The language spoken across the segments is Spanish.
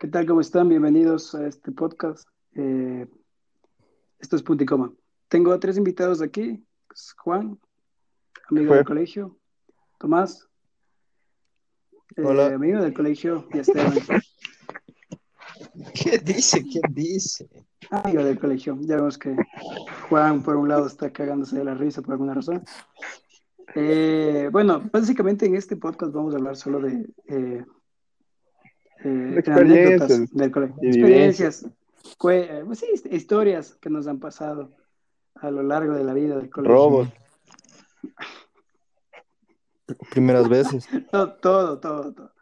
¿Qué tal? ¿Cómo están? Bienvenidos a este podcast. Eh, esto es Punto y Coma. Tengo a tres invitados aquí. Es Juan, amigo del colegio. Tomás, eh, Hola. amigo del colegio. Y Esteban, ¿Qué dice? ¿Quién dice? amigo del colegio. Ya vemos que Juan, por un lado, está cagándose de la risa por alguna razón. Eh, bueno, básicamente en este podcast vamos a hablar solo de eh, Experiencias anécdotas del colegio. Experiencias, eh, pues sí, historias que nos han pasado a lo largo de la vida del colegio. Robos. Primeras veces. Todo, todo, todo. todo.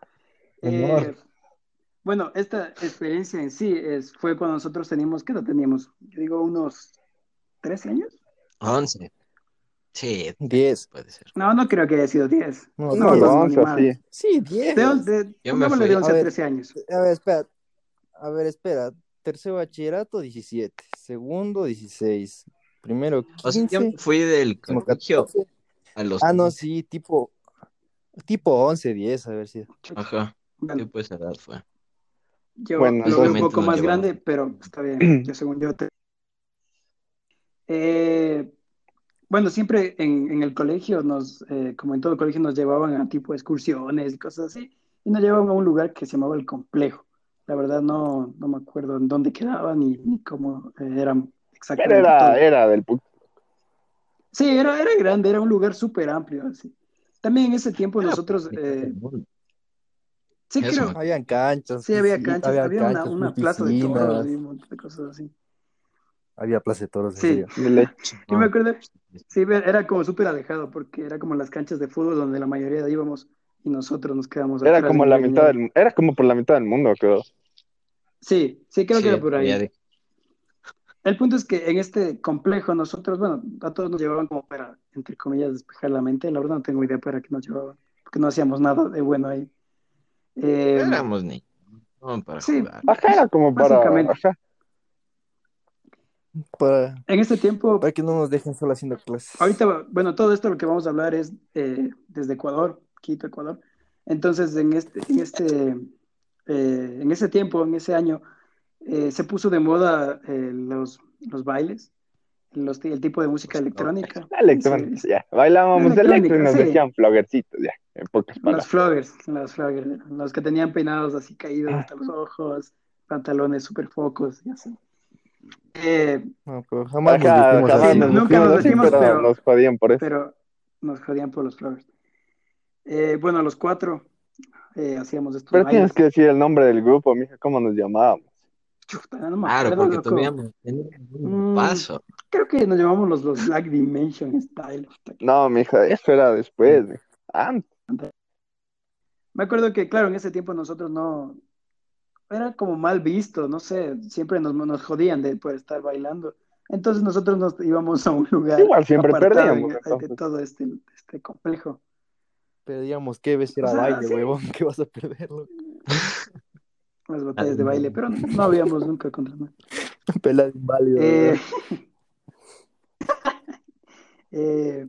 Eh, bueno, esta experiencia en sí es, fue cuando nosotros teníamos, ¿qué edad teníamos? Yo digo unos 13 años. 11. Sí, 10. puede ser. No, no creo que haya sido 10. No, No, diez. no, no, once, ni así. Sí, 10. De, de, Yo me fui. de 11 A a ver. 13 años. A ver, espera. A ver, espera. Tercero bachillerato, 17. Segundo, 16. Primero, 15. O sea, yo fui del colegio 14. a los. Ah, no, sí, tipo. Tipo 11, 10, a ver si. Ajá. Bueno, Sí, pues edad fue. yo Bueno, lo veo un poco más llevaba. grande, pero está bien. Yo según yo te... Eh, bueno, siempre en, en el colegio nos, eh, como en todo colegio, nos llevaban a tipo excursiones y cosas así, y nos llevaban a un lugar que se llamaba el complejo. La verdad no, no me acuerdo en dónde quedaba ni, ni cómo eh, eran Pero exactamente era, todo. era del Sí, era, era grande, era un lugar súper amplio. Así. También en ese tiempo Era nosotros, eh, sí creo, Habían canchas. sí había canchas, había había una, canchas, una plaza de toros y un montón de cosas así. Había plaza de toros, Sí. de. Yo me No. acuerdo, sí, era como súper alejado porque era como las canchas de fútbol donde la mayoría íbamos y nosotros nos quedamos Era como la mitad del, era como por la mitad del mundo, creo. Sí, sí, creo que era por ahí. de- El punto es que en este complejo nosotros, bueno, a todos nos llevaban como para, entre comillas, despejar la mente. La verdad no tengo idea para qué nos llevaban, porque no hacíamos nada de bueno ahí. Eh, Éramos niños. No, para Sí. jugar. Ajá, era como para. Básicamente. Ajá. Para, en este tiempo, para que no nos dejen solo haciendo clases. ahorita, bueno, todo esto lo que vamos a hablar es eh, desde Ecuador, Quito, Ecuador. Entonces, en este, en este, eh, en ese tiempo, en ese año, eh, se puso de moda eh, los, los bailes, los, el tipo de música electrónica. La electrónica, Sí, ya. Bailábamos electro y nos sí. decían floguercitos, ya. En pocas Los palabras. floggers, los floggers, los que tenían peinados así caídos hasta los ojos, pantalones súper focos y así. Eh, No, pero jamás nos jamás nunca nos vestimos así, pero pero- nos jodían por eso. pero nos jodían por los floggers. Eh, bueno, los cuatro eh, hacíamos estos Pero bailes. tienes que decir el nombre del grupo, mija, cómo nos llamábamos. Chuta, no me Claro, acuerdo, porque teníamos, un Mm. paso. Creo que nos llamamos los, los Black Dimension Style. No, mija, eso era después, mija. Antes. Me acuerdo que, claro, en ese tiempo nosotros no. Era como mal visto, no sé, siempre nos, nos jodían de por estar bailando. Entonces nosotros nos íbamos a un lugar Igual siempre perdíamos, de entonces. todo este, este complejo. Pero digamos, ¿qué ves? Era O sea, baile, sí. huevón, que vas a perderlo. Las batallas de baile, pero no, no habíamos nunca contra. Pelada inválido. Eh, eh,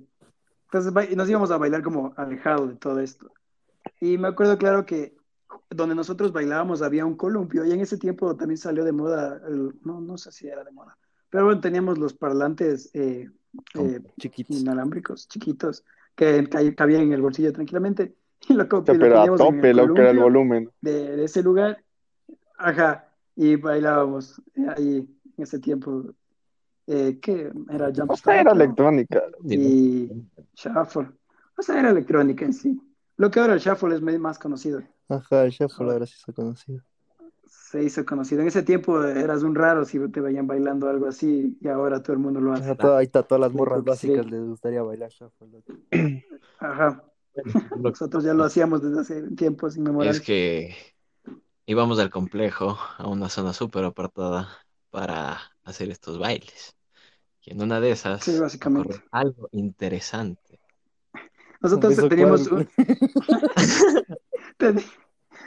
entonces nos íbamos a bailar como alejado de todo esto. Y me acuerdo claro que donde nosotros bailábamos había un columpio y en ese tiempo también salió de moda, el- no, no sé si era de moda, pero bueno, teníamos los parlantes eh, eh, Chiquitos. inalámbricos, chiquitos, que ca- cabían en el bolsillo tranquilamente. Y lo, co- O sea, y lo pero a tope el lo que era el volumen. de, de ese lugar. Ajá, y bailábamos eh, ahí en ese tiempo. Eh, ¿qué? Era Jump O sea, era electrónica. y Shuffle. O sea, era electrónica en sí. Lo que ahora el Shuffle es más conocido. Ajá, el chef ahora sí se ha conocido. Se hizo conocido. En ese tiempo eras un raro si te veían bailando algo así y ahora todo el mundo lo hace. Ajá, todo- ahí está, todas las morras sí. básicas les gustaría bailar shuffle. Ajá, nosotros ya lo hacíamos desde hace tiempos Es inmemorables. que íbamos al complejo, a una zona súper apartada, para hacer estos bailes. Y en una de esas Sí, básicamente. ocurrió algo interesante. Nosotros teníamos, un-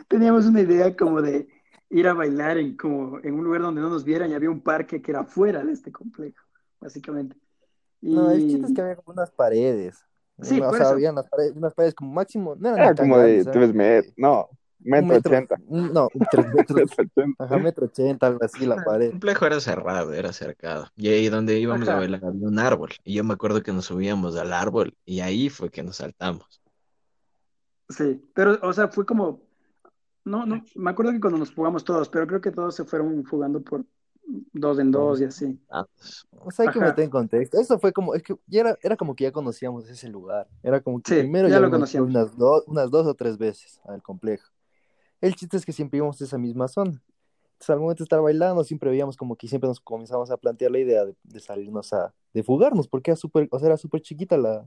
teníamos una idea como de ir a bailar en, como en un lugar donde no nos vieran y había un parque que era fuera de este complejo, básicamente. Y No, el chiste es que había como unas paredes. Sí, o sea, había unas paredes, unas paredes como máximo. No eran Era tan como de tres metros. No, Metro ochenta. no, tres metros, Metro ochenta. ajá, metro ochenta, algo así, la El pared. complejo era cerrado, era cercado. Y ahí donde íbamos a bailar había un árbol. Y yo me acuerdo que nos subíamos al árbol y ahí fue que nos saltamos. Sí, pero, o sea, fue como, no, no, me acuerdo que cuando nos fugamos todos, pero creo que todos se fueron fugando por dos en dos y así. Ah, pues, O sea, hay que Ajá. meter en contexto. Eso fue como, es que ya era, era como que ya conocíamos ese lugar. Era como que Sí, primero ya ya lo conocíamos. unas, do- unas dos o tres veces al complejo. El chiste es que siempre íbamos a esa misma zona. Entonces, al momento de estar bailando, siempre veíamos como que siempre nos comenzamos a plantear la idea de, de salirnos a, de fugarnos, porque era súper, o sea, era súper chiquita la,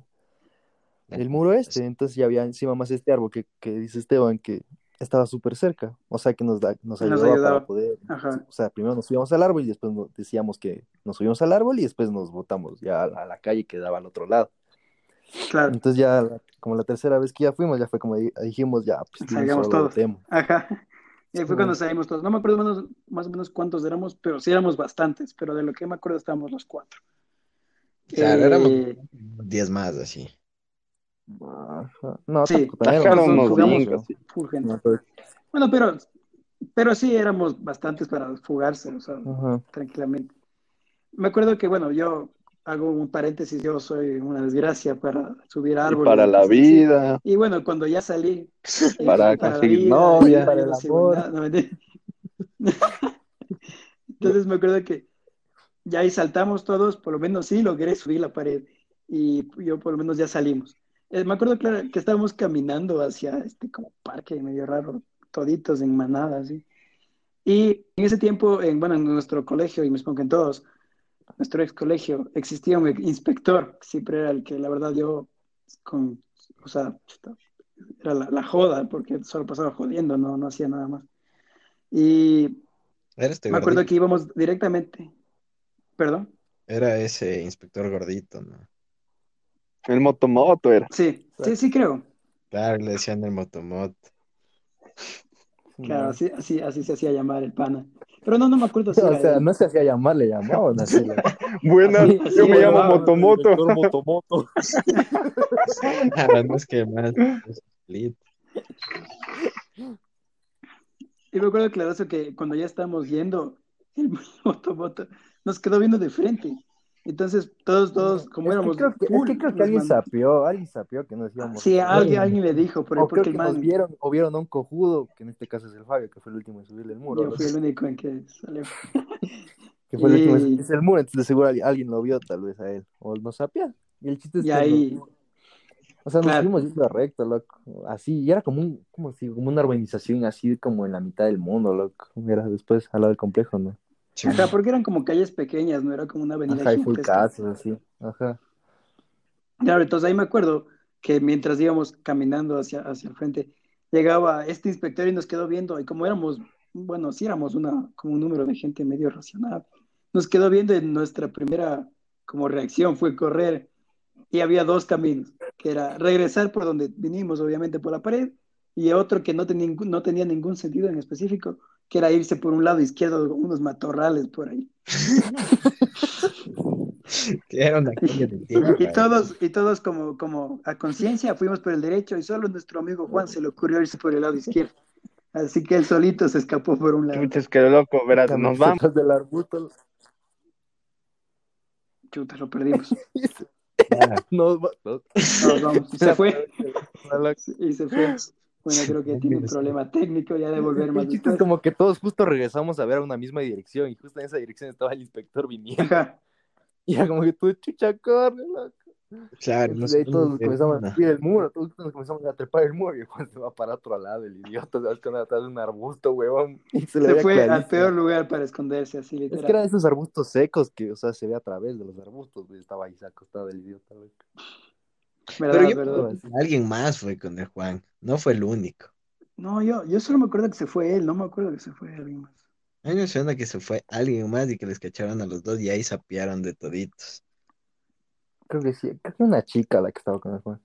el muro este. Entonces ya había encima más este árbol que, que dice Esteban que estaba súper cerca. O sea, que nos, da, nos Nos ayudaba ayudaba. para poder Ajá. o sea, primero nos subíamos al árbol y después nos decíamos que nos subimos al árbol y después nos botamos ya a la, a la calle que daba al otro lado. Claro, Entonces ya, como la tercera vez que ya fuimos, ya fue como di- dijimos, ya, pues Salgamos todos. ajá. Y ahí fue Sí. cuando salimos todos. No me acuerdo menos- más o menos cuántos éramos, pero sí éramos bastantes, pero de lo que me acuerdo estábamos los cuatro. Claro, Eh, éramos 10 más así. Ajá. No, Sí. ¿no? Pero- Bueno, pero, pero sí éramos bastantes para fugarse, o sea, Ajá. tranquilamente. Me acuerdo que, bueno, yo hago un paréntesis, yo soy una desgracia para subir Y árboles. para la vida, Y bueno, cuando ya salí, eh, para la conseguir vida, novia. Para el amor. no. Entonces me acuerdo que ya ahí saltamos todos, por lo menos sí logré subir la pared y yo por lo menos ya salimos. Eh, me acuerdo claro, que estábamos caminando hacia este como parque medio raro, toditos en manada, así. Y en ese tiempo, en, bueno, en nuestro colegio, y me supongo que en todos, nuestro ex colegio, existía un inspector, que siempre era el que la verdad yo, con, o sea, era la, la joda, porque solo pasaba jodiendo, no, no hacía nada más. Y este me acuerdo gordito. que íbamos directamente, perdón, Era ese inspector gordito, ¿no? El motomoto era. sí, sí, sí creo, Claro, le decían el motomot. claro, así, así, así se hacía llamar el pana. Pero no, no me acuerdo si O era sea, él. no se hacía llamar, le llamaban así. Buenas, yo me llamo Motomoto. Doctor Motomoto. Ah, no es que más. es split. Y me acuerdo claro que cuando ya estábamos yendo, el motomoto nos quedó viendo de frente. Entonces, todos, todos, como Es que éramos creo que, es que, creo que alguien mandó- sapeó, alguien sapeó que nos íbamos. Sí, alguien, alguien le dijo, por O creo porque que el nos man, vieron, o vieron a un cojudo, que en este caso es el Fabio, que fue el último en subirle el muro. yo fui el único en que salió. Que fue el último en subirse el muro, entonces de seguro alguien, lo vio tal vez a él. O nos sapea. Y el chiste es Y que ahí, nos- o sea, nos fuimos yendo recto, loco. Así, y era como un, como si, como una urbanización así como en la mitad del mundo, loco. Era después al lado del complejo, ¿no? Ajá, porque eran como calles pequeñas, no era como una avenida Ajá, y full casas, así. Ajá. Claro, entonces ahí me acuerdo que mientras íbamos caminando hacia, hacia el frente, llegaba este inspector y nos quedó viendo, y como éramos, bueno, sí éramos una, como un número de gente medio racional, nos quedó viendo y nuestra primera como reacción fue correr, y había dos caminos, que era regresar por donde vinimos, obviamente por la pared, y otro que no tenía, no tenía ningún sentido en específico, que era irse por un lado izquierdo, unos matorrales por ahí. Era una tierra. Y todos, y todos como, como a conciencia fuimos por el derecho y solo nuestro amigo Juan se le ocurrió irse por el lado izquierdo. Así que él solito se escapó por un lado. Chuches, que loco, verás, nos vamos. Del arbusto. Chuta, lo perdimos. Nos nos- Nos vamos. Y se fue. Y se fue. Bueno, creo que tiene un problema técnico, ya de volver más El chiste es como que todos justo regresamos a ver a una misma dirección y justo en esa dirección estaba el inspector viniendo. Ajá. Y era como que tú, chucha, corre, loco. Claro, Entonces ahí todos nosotros- comenzamos no. a subir el muro, todos nos comenzamos a trepar el muro y Juan se va para otro lado, el idiota, se va a esconder atrás de un arbusto, huevón. Y se, Se fue al clarísimo. peor lugar para esconderse, así Es que eran literal. esos arbustos secos que, o sea, se ve a través de los arbustos, güey. Estaba ahí acostado el idiota, loco. ¿Verdad, Pero yo verdad? alguien más fue con el Juan, no fue el único. No, yo, yo solo me acuerdo que se fue él, no me acuerdo que se fue alguien más. A mí me suena que se fue alguien más y que les cacharon a los dos y ahí sapearon de toditos. Creo que sí, creo que una chica la que estaba con el Juan.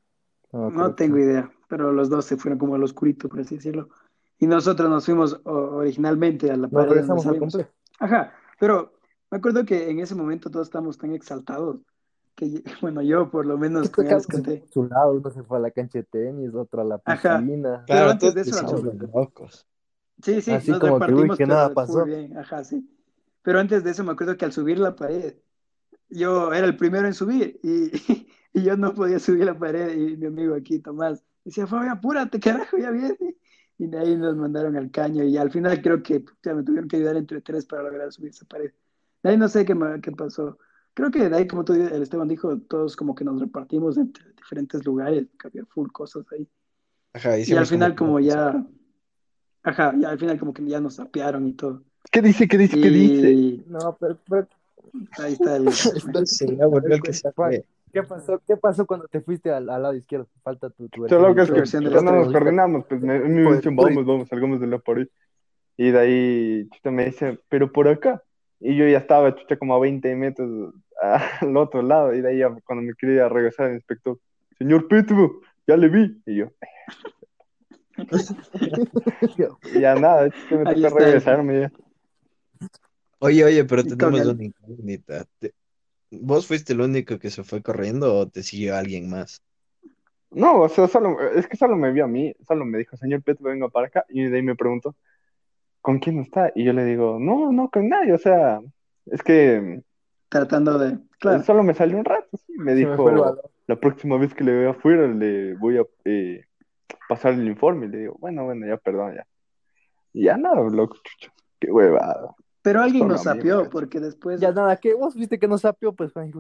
No, No tengo idea, pero los dos se fueron como al oscurito, por así decirlo. Y nosotros nos fuimos originalmente a la pared complejo. Ajá, pero me acuerdo que en ese momento todos estábamos tan exaltados que, bueno, yo por lo menos, como ya les conté. Su lado, uno se fue a la cancha de tenis, otro a la Ajá. piscina. Pero Claro, antes de eso, los locos. Sí, sí, Así nos como que, uy, repartimos, que pero nada pasó. bien, ajá, sí. Pero antes de eso me acuerdo que al subir la pared, yo era el primero en subir y, y yo no podía subir la pared y mi amigo aquí, Tomás, decía, Fabio, apúrate, carajo, ya viene. Y de ahí nos mandaron al caño y al final creo que ya me tuvieron que ayudar entre tres para lograr subir esa pared. De ahí no sé qué, qué pasó. Creo que de ahí, como tú, el Esteban dijo, todos como que nos repartimos entre diferentes lugares, que había full cosas ahí. Ajá, Y al final como que- ya, ajá, ya al final como que ya nos sapearon y todo. ¿Qué dice? ¿Qué dice? ¿Qué dice? Y No, pero, pero, ahí está el... Ya que se fue. ¿qué pasó? ¿Qué pasó cuando te fuiste al, al lado izquierdo? Falta tu, tu Solo que tu versión de la cuando nos coordinamos, pues me, me Pues, dicen, pues. vamos, vamos, salgamos de la pared. Y de ahí, chuta, me dice, pero por acá. Y yo ya estaba, chucha, como a 20 metros al otro lado. Y de ahí, ya, cuando me quería regresar el inspector, señor Petro, ya le vi. Y yo, y ya nada, chuta, me toca regresarme ya. Oye, oye, pero tenemos una incógnita. Te- ¿Vos fuiste el único que se fue corriendo o te siguió alguien más? No, o sea, solo, es que solo me vio a mí, solo me dijo, señor Petro, venga para acá. Y de ahí me preguntó, ¿con quién está? Y yo le digo, no, no, con nadie, o sea, es que Tratando de... Claro, solo me salió un rato, sí. Me Se me dijo, balón. la próxima vez que le vea afuera le voy a eh, pasar el informe. Y le digo, bueno, bueno, ya, perdón, ya. Y ya nada, loco, chucho, qué huevada. pero alguien solo nos me sapió porque después Ya nada, que vos viste que nos sapió, pues Juan,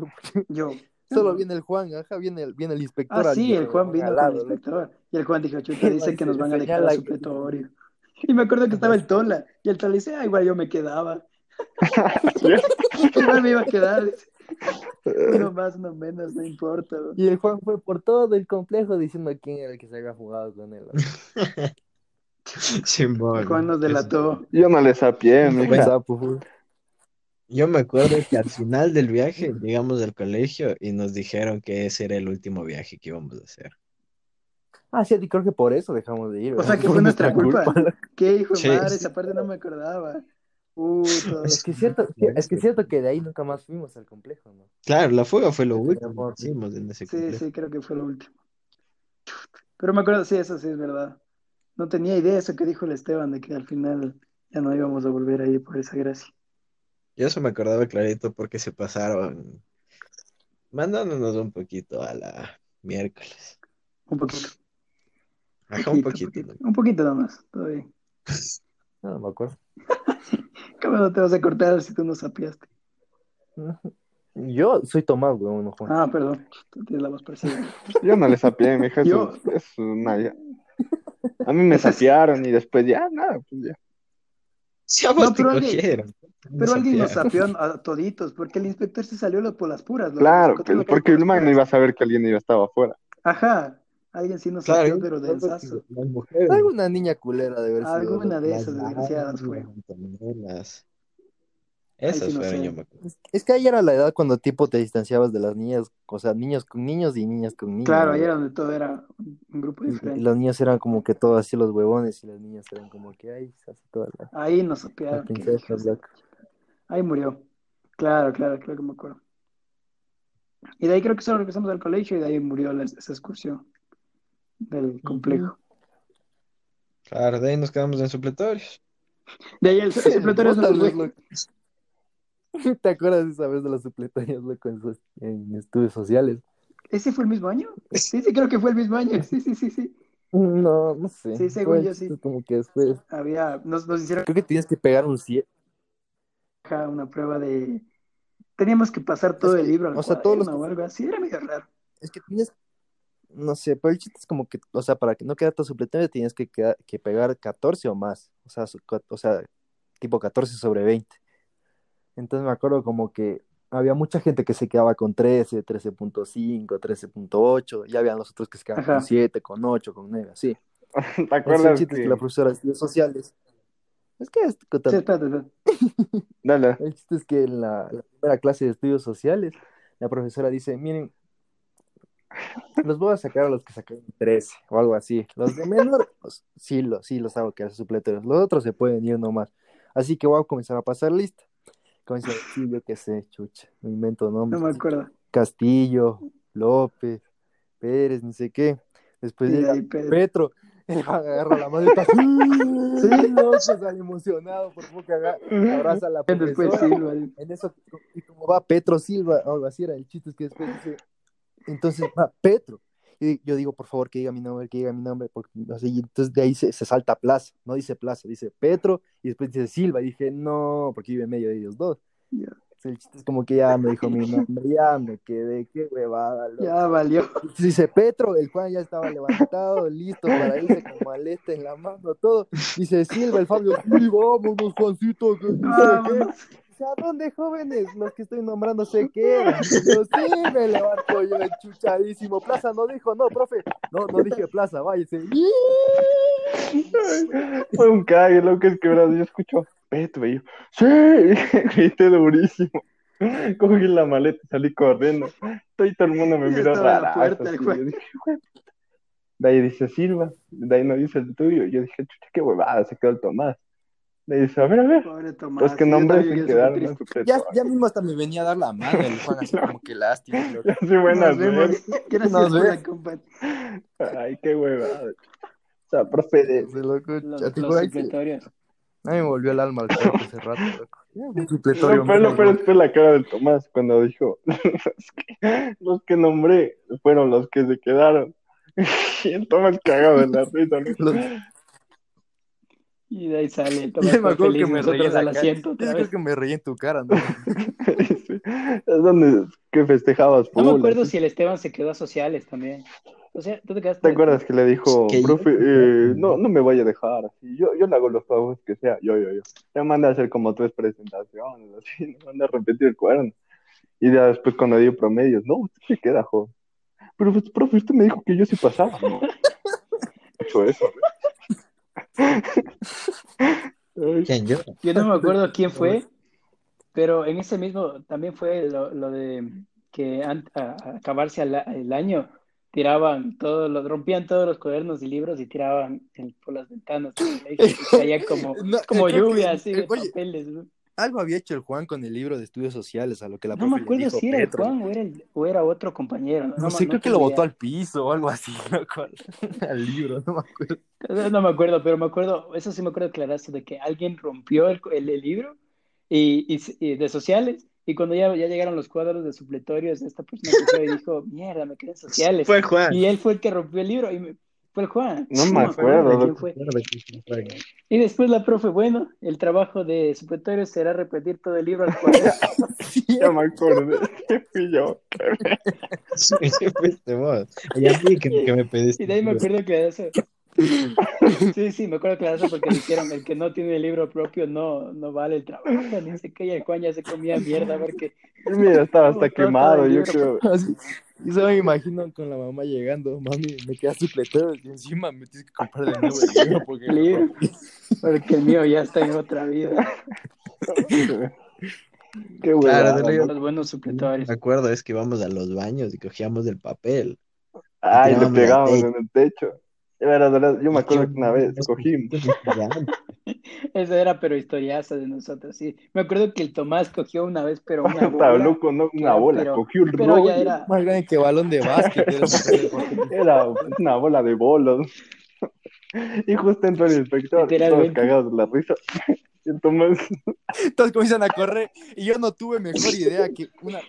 yo... Solo viene el Juan, ajá, viene el, viene el inspector. Ah, al- sí, el Juan vino al con el inspector. Y el Juan dijo, chuta, dice que nos van a dejar Señala- a supletorio. Y me acuerdo que estaba el Tola. Y el Tola dice, ah, igual yo me quedaba. igual me iba a quedar. Uno más, uno menos, no importa. bro. Y el Juan fue por todo el complejo diciendo quién era el que se había jugado con él. El Juan nos delató. Yo no le sapié. Yo me acuerdo que al final del viaje llegamos al colegio y nos dijeron que ese era el último viaje que íbamos a hacer. Ah, sí, y creo que por eso dejamos de ir. O sea, que Por fue nuestra culpa. ¿Qué hijo de Sí. madre? Esa parte no me acordaba. Uh. Es que es cierto, es que es cierto que de ahí nunca más fuimos al complejo, ¿no? Claro, la fuga fue lo Sí, último amor. que hicimos en ese Sí, complejo. sí, creo que fue lo último. Pero me acuerdo, sí, eso sí es verdad. No tenía idea eso que dijo el Esteban, de que al final ya no íbamos a volver a ir por esa gracia. Yo eso me acordaba clarito porque se pasaron mandándonos un poquito a la miércoles. Un poquito. Ajá, un poquito. Un poquito nomás, todo bien. No, no me acuerdo. ¿Cómo no te vas a cortar si tú no sapiaste? Yo soy Tomás, weón, no Juan. Ah, perdón, tú tienes la voz parecida. Yo no le sapié. Yo- Eso, eso es una- ya. A mí me sapearon y después ya, nada, pues ya. Sí, a vos No, te pero alguien- cogieron. Pero alguien nos sapió a toditos, porque el inspector se salió lo- por las puras. loco. Claro, Nosotros pues, porque por el man no puras. iba a saber que alguien iba estaba afuera. Ajá, alguien sí nos Claro, sapió, yo pero densazo. mujeres. Alguna niña culera de haber sido. Alguna de esas desgraciadas fue. Ahí Esas sí no fueron, sé. yo me acuerdo. Es- Es que ahí era la edad cuando tipo te distanciabas de las niñas, o sea, niños con niños y niñas con niños. Claro, ahí era donde todo era un grupo Y, y diferente. los niños eran como que todos así los huevones y las niñas eran como que, ay, así todas las, Ahí nos loco. Ahí murió. Claro, claro, claro que me acuerdo. Y de ahí creo que solo regresamos al colegio y de ahí murió la- esa excursión del complejo. Claro, de ahí nos quedamos en supletorios. De ahí el el supletorio Vos nos tal vez, fue. loco. ¿Te acuerdas esa vez de los supletorios, loco, en, so- en estudios sociales? ¿Ese fue el mismo año? Sí, sí, creo que fue el mismo año. Sí, sí, sí, sí. No, no sé. Sí, según Fue yo, sí. Como que después. Había, nos, nos hicieron Creo que tienes que pegar un 7. acá una prueba de... Teníamos que pasar todo Es el libro al o sea, todos los o algo así. Era medio raro. Es que tienes. No sé, pero el chiste es como que, o sea, para que no quedarte supletorio tienes que, quedar- que pegar 14 o más. O sea, su- o sea, tipo 14 sobre 20. Entonces me acuerdo como que había mucha gente que se quedaba con 13, 13.5, 13.8. Ya habían los otros que se quedaban Ajá. con 7, con 8, con 9, así. ¿Te acuerdas es que... que la profesora de estudios sociales. Es que, es- Sí, espérate, espérate. Dale. el chiste es que en la, la primera clase de estudios sociales, la profesora dice, miren, los voy a sacar a los que sacaron 13 o algo así. Los de menor, pues, sí, los, sí los hago quedar supletorios. Los otros se pueden ir nomás. Así que voy a comenzar a pasar lista. Comienza a decir, yo qué sé, chucha, me invento No nombres. me acuerdo. Castillo, López, Pérez, ni sé qué. Después Y Pedro. Petro, agarra la maleta, sí, no, sale emocionado por poco abraza a la Después profesora. Silva. En eso, y como va Petro Silva, o algo así era, el chiste es que después dice, entonces va Petro. Y yo digo, por favor, que diga mi nombre, que diga mi nombre, porque así, entonces de ahí se, se salta Plaza, no dice Plaza, dice Petro, y después dice Silva, y dije, no, porque vive en medio de ellos dos. Entonces, el chiste es como que ya me dijo mi nombre, ya me quedé, qué huevada, loco. Ya valió. Entonces dice Petro, el Juan ya estaba levantado, listo para irse con maleta en la mano, todo. Dice Silva, el Fabio, sí, vámonos, Juancito, que sé ¿a dónde jóvenes? Los que estoy nombrando quedan. Y yo, sí, me levanto yo enchuchadísimo. Plaza no dijo, no, profe. No, no dije plaza, váyase. Fue un cague, es que verdad, yo escucho Petro y yo, sí, grité durísimo. Cogí la maleta y salí corriendo. Y todo el mundo me miró raro. De ahí dice Silva, de ahí no dice el tuyo. Yo dije, chucha, qué huevada, se quedó el Tomás. De ahí dice, a ver, a ver. Pobre Tomás. Los que nombres se quedaron en su. Ya, ya mismo hasta me venía a dar la mano el Juan, así como que lástima. loco. Así buenas Nos vemos. Gracias Nos por la compañía. Ay, qué huevada. O sea, profe de... Ese loco, Los, los sí. supletorios. A mí me volvió el alma al cuerpo ese rato, loco. Ya, un supletorio peor loco. fue la cara del Tomás cuando dijo, los que, los que nombré fueron los que se quedaron. Y el Tomás cagado de la risa. ¿no? Los- Y de ahí sale. Ya me acuerdo que me reí en la al cara. asiento Yo otra creo vez. que me reí en tu cara, ¿no? Es donde que festejabas No me acuerdo así. si el Esteban se quedó a sociales también. O sea, tú te quedaste. ¿Te acuerdas que le dijo, profe, eh, no, no me vaya a dejar así, yo, yo le hago los trabajos que sea, yo, yo, yo. Me manda a hacer como tres presentaciones, así, me manda a repetir el cuaderno. Y ya después cuando dio promedios, no, usted se queda, joven. Pero, pues, profe, usted me dijo que yo sí pasaba. No, hecho eso. ¿Quién yo? Yo no me acuerdo quién fue, pero en ese mismo también fue lo, lo de que an- a, a acabarse al- el año tiraban todos los, rompían todos los cuadernos y libros y tiraban el- por las ventanas y caía como, No, como que- lluvia así de oye, papeles. ¿no? Algo había hecho el Juan con el libro de estudios sociales, a lo que la No me acuerdo dijo si era el. Juan o era, el- o era otro compañero. No, me- sé, creo que lo idea. botó al piso o algo así, loco, al, libro, no me acuerdo. No, no me acuerdo, pero me acuerdo, eso sí me acuerdo clarazo, de que alguien rompió el, el- el libro y, y- y de sociales, y cuando ya, ya llegaron los cuadros de supletorios, esta persona cogió y dijo, mierda, me quedé en sociales. Fue Juan. Y él fue el que rompió el libro, y me- fue el Juan. No me acuerdo, quién loco. fue. Y después la profe, bueno, el trabajo de supletorios será repetir todo el libro al cuaderno. Ya me acordé, que fui yo. Sí, fuiste vos. Y a mí que, que me pediste. Y de ahí me acuerdo que eso. Sí, sí, me acuerdo que eso porque dijeron el que no tiene el libro propio no, no vale el trabajo. Ni sé qué, y el Juan ya se comía mierda porque Mira, estaba hasta quemado, yo libro. creo. Así, y solo me imagino con la mamá llegando, mami, me queda supletero y encima me tienes que comprar de nuevo el libro porque el libro, porque el mío ya está en otra vida. Qué Claro, huevada, de. Los buenos supletorios. Me acuerdo, es que íbamos a los baños y cogíamos el papel. Ay, le tirábamos la pegamos techo. en el techo. Era de verdad, yo me acuerdo que una vez cogimos. Eso era pero historiaza de nosotros, sí. Me acuerdo que el Tomás cogió una vez, pero una Estaba bola, loco, no una bola, pero- cogió el pero rollo. era, más grande que balón de básquet. era una bola de bolos. Y justo entró el inspector, todos cagados de la risa. Y el Tomás, Todos comienzan a correr y yo no tuve mejor idea que una.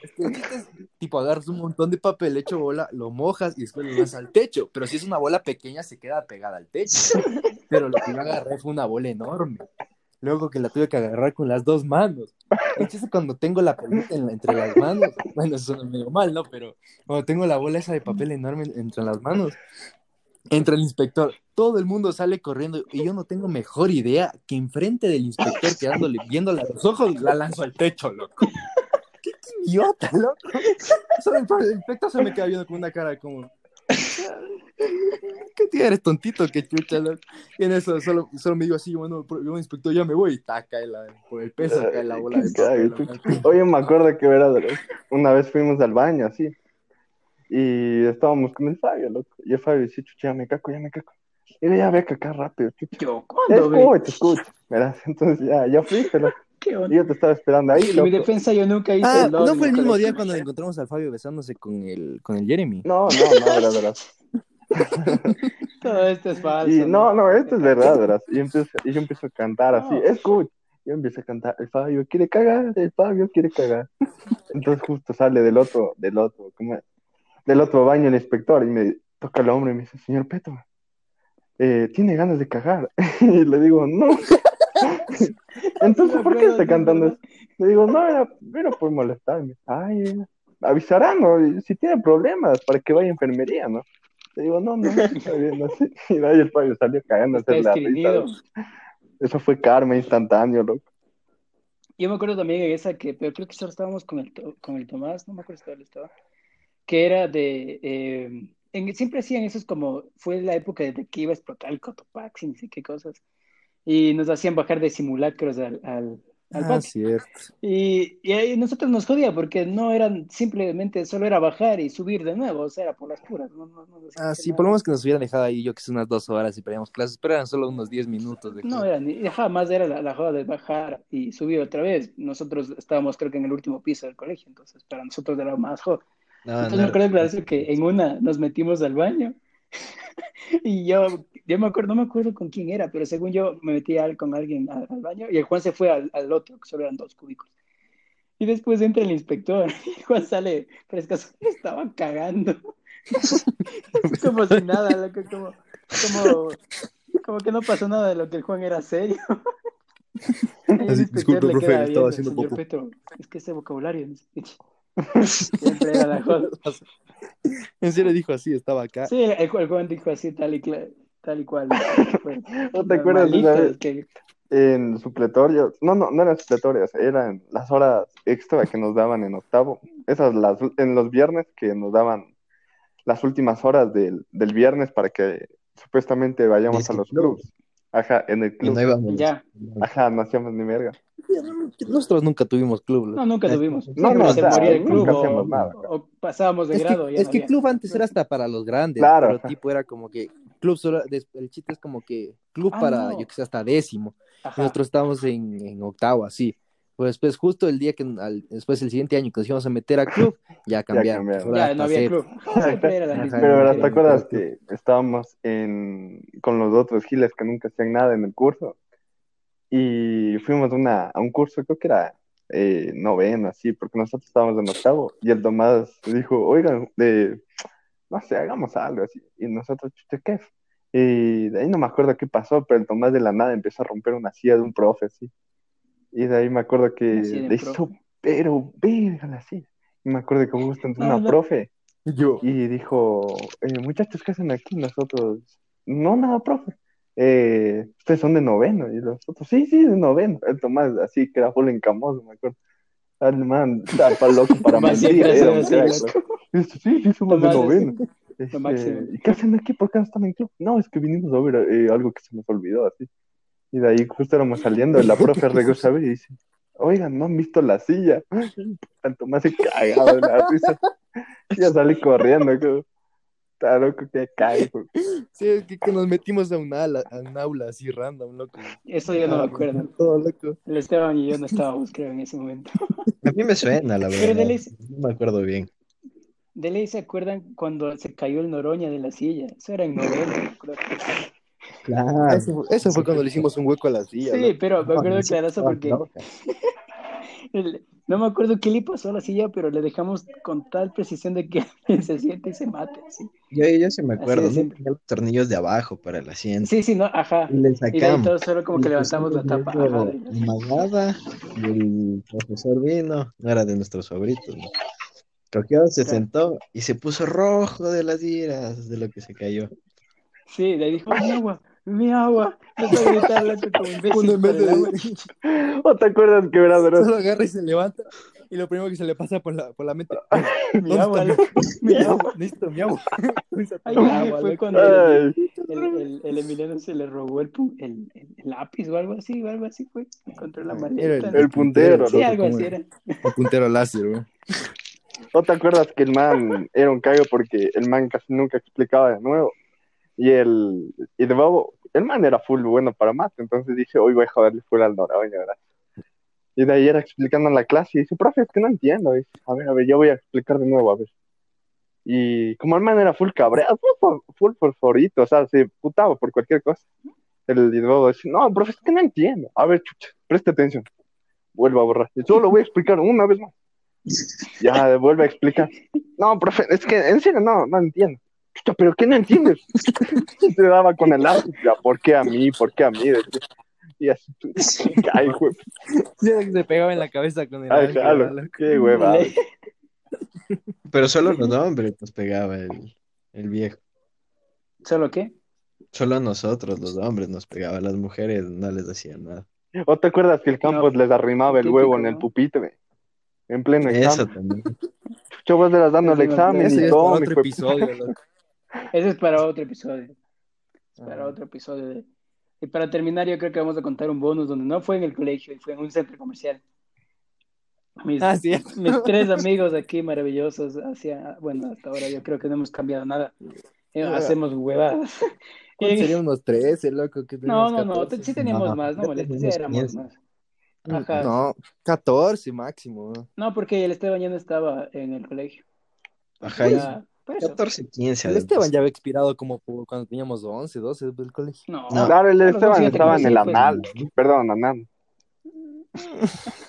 tipo, agarras un montón de papel hecho bola, lo mojas y después lo lanzas al techo. Pero si es una bola pequeña, se queda pegada al techo. Pero lo que yo agarré fue una bola enorme. Luego que la tuve que agarrar con las dos manos. Es cuando tengo la pelota en la- entre las manos. Bueno, eso suena medio mal, ¿no? Pero cuando tengo la bola esa de papel enorme entre las manos, entra el inspector. Todo el mundo sale corriendo y yo no tengo mejor idea que enfrente del inspector, quedándole, viéndole a los ojos, la lanzo al techo, loco. ¡Qué, qué idiota, loco! Solo el, el inspector se me queda viendo con una cara como... ¿Qué tía eres tontito? ¡Qué chucha! loco. Y en eso solo, solo me digo así, bueno, yo, inspector, ya me voy. Y ta, cae la, por el peso, cae la bola de papel. Oye, me acuerdo que era una vez fuimos al baño, así, y estábamos con el Fabio, loco, y el Fabio dice, chucha, ya me caco, ya me caco. Y yo, ya a cacar rápido, chucha. yo, ¿cuándo, escucha, verás, entonces ya, ya fuiste, loco. ¿Qué Y onda? yo te estaba esperando ahí, En mi defensa yo nunca hice Ah, el ¿no fue el mismo día cuando encontramos al Fabio besándose con el, con el Jeremy? No, no, no, verás, verás. Todo esto es falso. Y no, no, esto es verdad, verás. Y, empiezo, y yo empiezo a cantar así, No. escucha. Yo empiezo a cantar, el Fabio quiere cagar, el Fabio quiere cagar. Entonces justo sale del otro, del otro, ¿cómo es? Del otro baño el inspector y me toca el hombro y me dice, señor Peto, eh, ¿tiene ganas de cagar? Y le digo, no. Entonces, ¿por qué está cantando eso? Le digo, no, era, era por molestarme. Ay, avisarán, ¿no? Si tiene problemas, para que vaya a enfermería, ¿no? Le digo, no, no, está bien, así. Y de ahí el Fabio salió cagando a la risa. Eso fue karma instantáneo, loco. Yo me acuerdo también en esa que, pero creo que solo estábamos con el, con el Tomás, no me acuerdo si estaba, que era de, eh, en- siempre hacían esos como, fue la época de que iba a explotar el Cotopaxi, ni sé qué cosas, y nos hacían bajar de simulacros al, al, al Ah, cierto. Y, y ahí nosotros nos jodía porque no eran simplemente, solo era bajar y subir de nuevo, o sea, era por las puras. No, no, no Ah, sí, nada. por lo menos que nos hubieran dejado ahí, yo que sé, unas dos horas y perdíamos clases, pero eran solo unos 10 minutos de No, clase. era ni, jamás era la, la joda de bajar y subir otra vez. Nosotros estábamos, creo que en el último piso del colegio, entonces para nosotros era más joda. No, Entonces no me acuerdo claro que en una nos metimos al baño y yo, yo me acuerdo, no me acuerdo con quién era, pero según yo me metí al- con alguien al, al baño y el Juan se fue al, al otro, que solo eran dos cúbicos. Y después entra el inspector y Juan sale, pero es que estaba cagando. como si nada, loco, como, como, como que no pasó nada de lo que el Juan era serio. Disculpe, profe, estaba haciendo popó". Petro, es que ese vocabulario no siempre era la. En serio dijo así, estaba acá. Sí, el, el Juan dijo así, tal y, tal y cual. Fue ¿No te acuerdas de vez? que En supletorios, no, no, no eran supletorios, eran las horas extra que nos daban en octavo. Esas las en los viernes que nos daban las últimas horas del, del viernes para que supuestamente vayamos a los club. clubs. Ajá, en el Y club. no íbamos. ya. Ajá, no hacíamos ni verga. Nosotros nunca tuvimos club. No, nunca tuvimos. no, no, se moría el club nunca o, hacíamos nada. o pasábamos de Es grado. que, ya es no que había. club antes era hasta para los grandes, Claro, pero tipo era como que club solo, el chiste es como que club Ah, para, no. yo que sé, hasta décimo. Ajá. Nosotros estábamos en, en octavo, así. Pues después, justo el día que, al- después el siguiente año que nos íbamos a meter a club, ya cambiaron. Ya hasta no había club. Siempre era la Ajá. misma. Pero ahora, ¿te acuerdas que estábamos en, con los otros giles que nunca hacían nada en el curso? Y fuimos a una, a un curso, creo que era eh, noveno, así, porque nosotros estábamos en octavo. Y el Tomás dijo, oigan, de, no sé, hagamos algo así. Y nosotros, chucha, ¿qué? Y de ahí no me acuerdo qué pasó, pero el Tomás de la nada empezó a romper una silla de un profe, así. Y de ahí me acuerdo que le hizo, pero verga la silla. Y me acuerdo que No, una no. profe Yo. y dijo, eh, muchachos, ¿qué hacen aquí? Nosotros, no, nada, profe. Eh, ustedes son de noveno. Y nosotros, sí, sí, de noveno. El Tomás, así que era full encamoso, me acuerdo. El man estaba pa' loco para mentir. era sí, sí, somos Tomás de noveno. Este. ¿y qué hacen aquí? ¿Por qué no están en club? No, es que vinimos a ver eh, algo que se nos olvidó, así. Y de ahí justo éramos saliendo, la profe regresa a ver y dice, oigan, ¿no han visto la silla? El Tomás se cagaba de la risa. Ya salí corriendo, está loco que cae. güey. Sí, es que, que nos metimos a un, ala, a un aula así random, loco. Eso yo no me acuerdo. Todo loco. El Esteban y yo no estábamos, creo, en ese momento. A mí me suena, la Pero verdad. de ley, No me acuerdo bien. de ley se acuerdan cuando se cayó el Noroña de la silla. Eso era en noveno, creo. Claro. Eso, eso fue cuando le hicimos un hueco a la silla. Sí, pero me acuerdo No, estaba porque no me acuerdo qué le pasó a la silla, pero le dejamos con tal precisión de que se siente y se mate. así. Yo, yo sí me acuerdo, ¿no? los tornillos de abajo para el asiento. Sí, sí, no, ajá. Y le Y sacamos. todos solo como que Y levantamos la tapa. Ajá, la amagada, y el profesor vino, no era de nuestros favoritos, ¿no? Cogió, se Claro. sentó y se puso rojo de las iras de lo que se cayó. Sí, ahí dijo, agua, mi agua. Empezó a gritar loco como imbécil Uno en vez de-. ¿O te acuerdas que era de Solo agarra y se levanta. Y lo primero que se le pasa por la, por la mente. Mi ¿Dónde agua, mi agua. Necesito mi agua. Ahí fue loco. cuando el, el, el- el Emiliano se le robó el, el, el- lápiz o algo así, o algo así fue. Encontró la Era maleta. el puntero, sí, loco, algo así el- era. El puntero láser, güey. ¿No te acuerdas que el man era un cago porque el man casi nunca explicaba de nuevo? Y el, y de el man era full bueno para mate, entonces dije, hoy voy a joderle full al Noroña, ¿verdad? Y de ahí era explicando en la clase y dice, profe, es que no entiendo. Dice, a ver, a ver, yo voy a explicar de nuevo, a ver. Y como el man era full cabreado, full, full fosforito, o sea, se putaba por cualquier cosa. El luego dice, no, profe, es que no entiendo. A ver, chucha, preste atención. Vuelvo a borrar. Y solo lo voy a explicar una vez más. Ya, vuelve a explicar. No, profe, es que en serio no, no entiendo. Pero ¿qué no entiendes? Se daba con el lápiz, ya, ¿por qué a mí? ¿Por qué a mí? Y así, ay, güey. Se pegaba en la cabeza con el loco. qué hueva. Pero solo los hombres nos pegaba el, el viejo. ¿Solo qué? Solo a nosotros, los hombres, nos pegaba. A las mujeres no les hacía nada. ¿O te acuerdas que el Campos les arrimaba el típico, huevo en el pupitre? En pleno Eso examen. también. Chucha, vos le das dando el Eso me examen y todo, otro episodio, Ese es para otro episodio. Es para otro episodio. de- Y para terminar, yo creo que vamos a contar un bonus donde no fue en el colegio, y fue en un centro comercial. Mis, Ah, sí. mis tres amigos aquí maravillosos, hacia, bueno, hasta ahora yo creo que no hemos cambiado nada. Eh, hacemos huevadas. ¿Cuántos Y- serían unos 13, loco? Que no, no, no, 14? sí teníamos No, más, no molestes, teníamos éramos 15. más. Ajá. No, 14 máximo. ¿no? Porque el Esteban ya no estaba en el colegio. Ajá, por eso. 14, 15. El. Esteban ya había expirado como cuando teníamos 11, 12 del colegio. No, No. Claro, el Esteban 11 ya estaba en el pues. anal. Perdón, anal.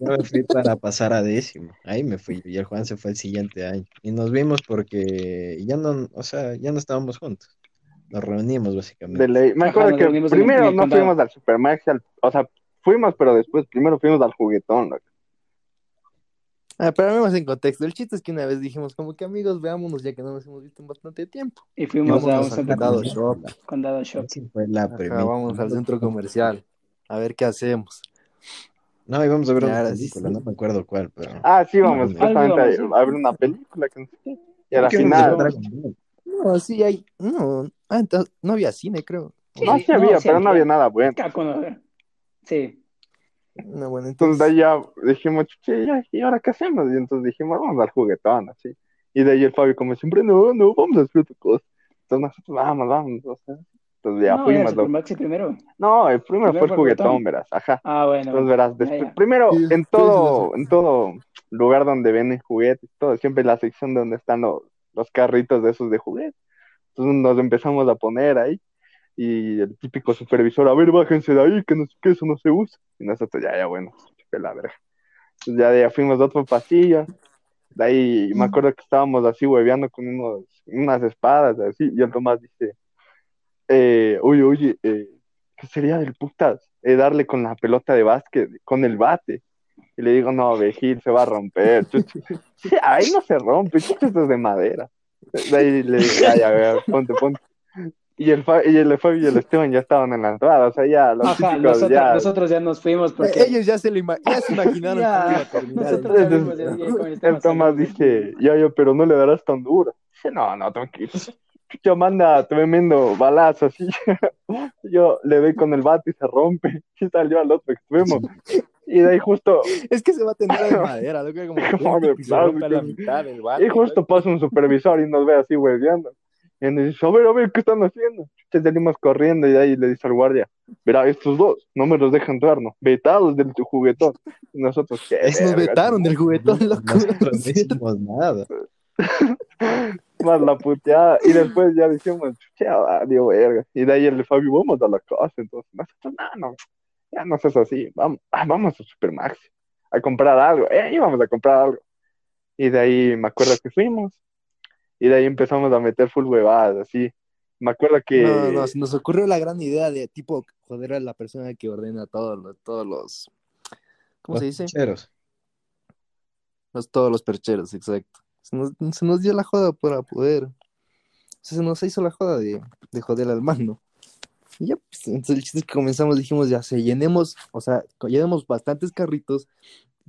Yo me fui para pasar a décimo. Ahí me fui. Y el Juan se fue el siguiente año. Y nos vimos porque ya no, o sea, ya no estábamos juntos. Nos reunimos básicamente. De ley. Me acuerdo que primero no fuimos al Supermax, al- o sea, fuimos, pero después primero fuimos al juguetón. loco. Ah, pero más en contexto. El chiste es que una vez dijimos como que amigos, veámonos ya que no nos hemos visto en bastante tiempo. Y Y fuimos a un condado comercial, shop. condado shop. Fue la Ajá, vamos al centro comercial. A ver qué hacemos. No, íbamos a ver una película, sí. no me acuerdo cuál, pero. Ah, sí, vamos, No, justamente algo a, ver una película. que. Y a la ¿Por qué íbamos a ver final. No, sí hay. No, ah, entonces, no había cine, creo. Sí, No, sí no, había, sí pero no había. nada bueno. Sí. No, bueno, Entonces de entonces. ahí ya dijimos, che, ya, ¿y ahora qué hacemos? Y entonces dijimos, vamos al juguetón, así. Y de ahí el Fabio, como siempre, no, no, vamos a hacer otra cosa. Entonces nosotros, vamos, vamos. o sea, entonces ya no, era fuimos. lo- Supermaxi primero. No, el primero Primero fue el juguetón, juguetón. verás, ajá. Ah, bueno. Entonces verás, Ya, después, ya. primero, Y en todo, los- en todo lugar donde venden juguetes, todo, siempre la sección donde están los, los carritos de esos de juguetes. Entonces nos empezamos a poner ahí y el típico supervisor, a ver, bájense de ahí, que, no, eso no se usa. Y nosotros, ya, ya, bueno, chupe la verga. Entonces ya de ahí fuimos a otro pasillo, de ahí me acuerdo que estábamos así hueveando con unos, unas espadas, así, y el Tomás dice, eh, oye, oye, eh, ¿qué sería del putas? Eh, darle con la pelota de básquet, con el bate. Y le digo, no, Vejil, se va a romper. chucha". Sí, ahí no se rompe, chucha, esto es de madera. De ahí le digo, ya, ya, ya, ponte, ponte. Y el, Fa- y el Fabio y el Esteban ya estaban en la entrada, o sea, ya los Ajá, típicos nosotros, ya. nosotros ya nos fuimos porque Ellos ya se, lo ima- ya se imaginaron Ya, cómo iba a terminar. nosotros el- El Tomás dice, ya, yo, pero no le darás tan duro. Dice, no, no, tranquilo. Yo manda tremendo balazo así. Yo le doy con el bate y se rompe. Y salió al otro extremo. Y de ahí justo, Es que se va a tener de madera, loco, como, Como de que se rompe a la plástico. mitad el bate, y justo pasa un supervisor y nos ve así hueveando. Y nos dice, a ver, a ver, ¿qué están haciendo? Entonces salimos corriendo y de ahí le dice al guardia, verá, estos dos no me los dejan entrar, ¿no? Vetados del juguetón. Y nosotros, ¿qué? Nos verga, vetaron del juguetón, loco. Nosotros no hicimos nada. más la puteada. Y después ya decimos, chucha, dio verga. Y de ahí el Fabio, vamos a la casa. Entonces, nosotros, no, no, ya no seas así. Vamos, ah, vamos a Supermax a comprar algo. Eh, íbamos a comprar algo. Y de ahí me acuerdo que fuimos. Y de ahí empezamos a meter full huevadas, así. Me acuerdo que. No, no, se nos ocurrió la gran idea de tipo joder a la persona que ordena todos los, todos los, ¿cómo Los se dice? ficheros. Los, todos los percheros, exacto. Se nos, se nos dio la joda para poder, o sea, se nos hizo la joda de, de joder al mando. Y ya, pues, entonces el chiste es que comenzamos, dijimos, ya se llenemos, o sea, llenemos bastantes carritos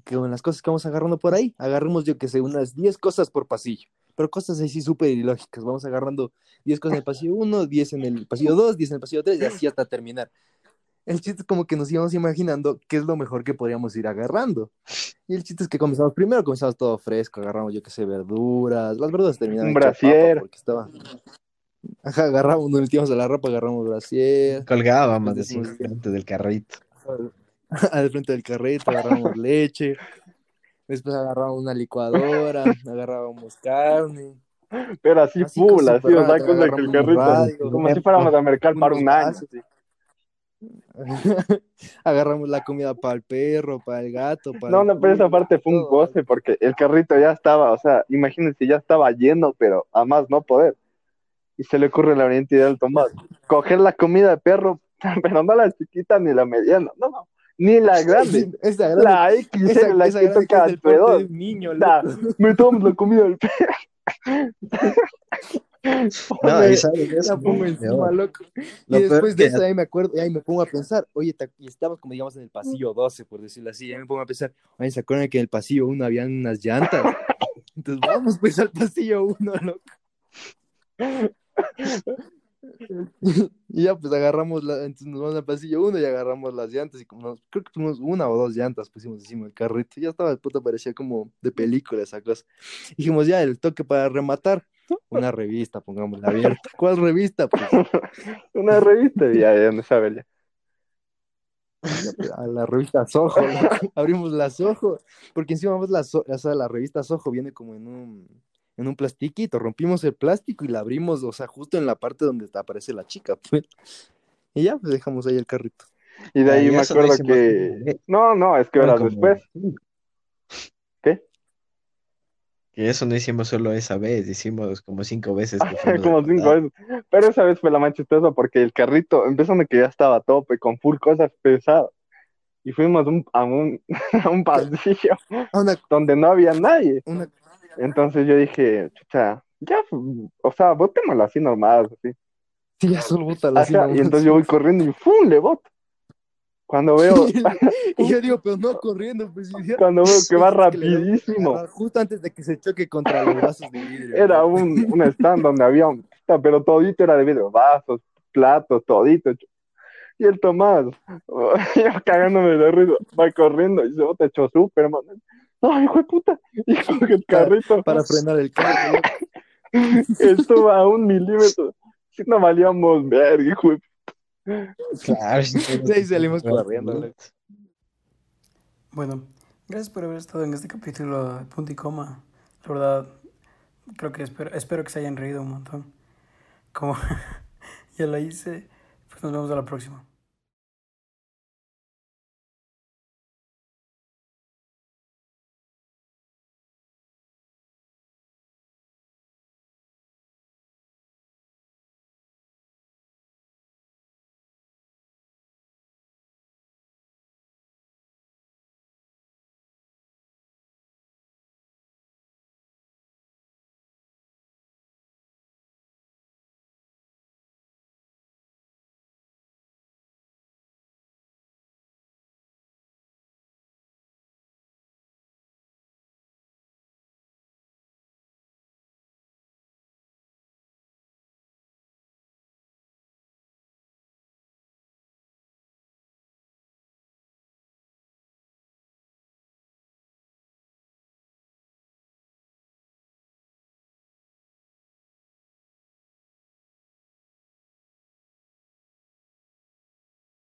que con las cosas que vamos agarrando por ahí, agarremos yo que sé, unas 10 cosas por pasillo, pero cosas así súper ilógicas, vamos agarrando 10 cosas en el pasillo 1, 10 en el pasillo 2, 10 en el pasillo 3 y así hasta terminar. El chiste es como que nos íbamos imaginando qué es lo mejor que podríamos ir agarrando. Y el chiste es que comenzamos primero, comenzamos todo fresco, agarramos yo que sé, verduras, las verduras terminaban Un brasier. porque estaba... Ajá, agarramos, nos metíamos a la ropa, agarramos brasier. Colgábamos decimos- frente del carrito. al frente del carrito, agarramos leche, después agarrábamos una licuadora, agarrábamos carne. Pero así Así full, así, o sea, que el carrito, radio, como si fuéramos a mercar para un año. Agarramos la comida para el perro, para el gato, para No, el no, pero esa parte fue un goce porque el carrito ya estaba, o sea, imagínense, ya estaba lleno, pero a más no poder. Y se le ocurre la brillante idea al Tomás, coger la comida de perro, pero no la chiquita ni la mediana, no, no, ni la grande, Esa grande, la XL, esa, la esa que toca alrededor. un niño, La- me tomo la comida del perro. No, sabes eso, La pongo encima, loco. Y Lo después de que- eso, ahí me acuerdo, y ahí me pongo a pensar, oye, y estamos como digamos en el pasillo 12, por decirlo así, y ahí me pongo a pensar, oye, ¿se acuerdan que en el pasillo 1 habían unas llantas? Entonces vamos pues al pasillo 1, loco. Y ya pues agarramos, la, entonces nos vamos al pasillo 1 y agarramos las llantas y como nos- creo que pusimos una o dos llantas pusimos encima del carrito, y ya estaba, el puto parecía como de película esa cosa. Dijimos, ya, el toque para rematar, una revista, pongámosla abierta. ¿Cuál revista? Pues Una revista, ya, ya no sabe ya. a la revista Soho, abrimos la Soho, porque encima vamos la, So- o sea, la revista Soho viene como en un, en un plastiquito, rompimos el plástico y la abrimos, o sea, justo en la parte donde está- aparece la chica, pues. Y ya, pues dejamos ahí el carrito. Y de ahí Ay, me acuerdo que... No, no, es que horas como- después. ¿Qué? Que eso no hicimos solo esa vez, hicimos como cinco veces. que como cinco veces. Pero esa vez fue la más chistosa porque el carrito, empezando que ya estaba a tope, con full cosas pesadas. Y fuimos un- a, un, a un pasillo una, donde no había nadie. una, Entonces yo dije, chucha, ya, o sea, botémoslo así normal, así. sí, ya solo bota la Ajá, y entonces yo voy corriendo y ¡fum! le boto. Cuando veo, y yo digo, pero no corriendo, pues cuando veo que va rapidísimo, Justo antes de que se choque contra los brazos de vidrio. era un, un stand donde había un, pero todito era de vidrio, vasos, platos, todito. Y el Tomás, yo cagándome de risa, va corriendo y se bota hecho súper, man. No, hijo de puta, y coge el carrito, Para frenar el carro, loco. estuvo a un milímetro. Si no valíamos ver, hijo de Claro, sí, salimos corriendo. Bueno, gracias por haber estado en este capítulo de Punto y Coma. La verdad, creo que espero, espero que se hayan reído un montón. Como ya lo hice, pues nos vemos a la próxima.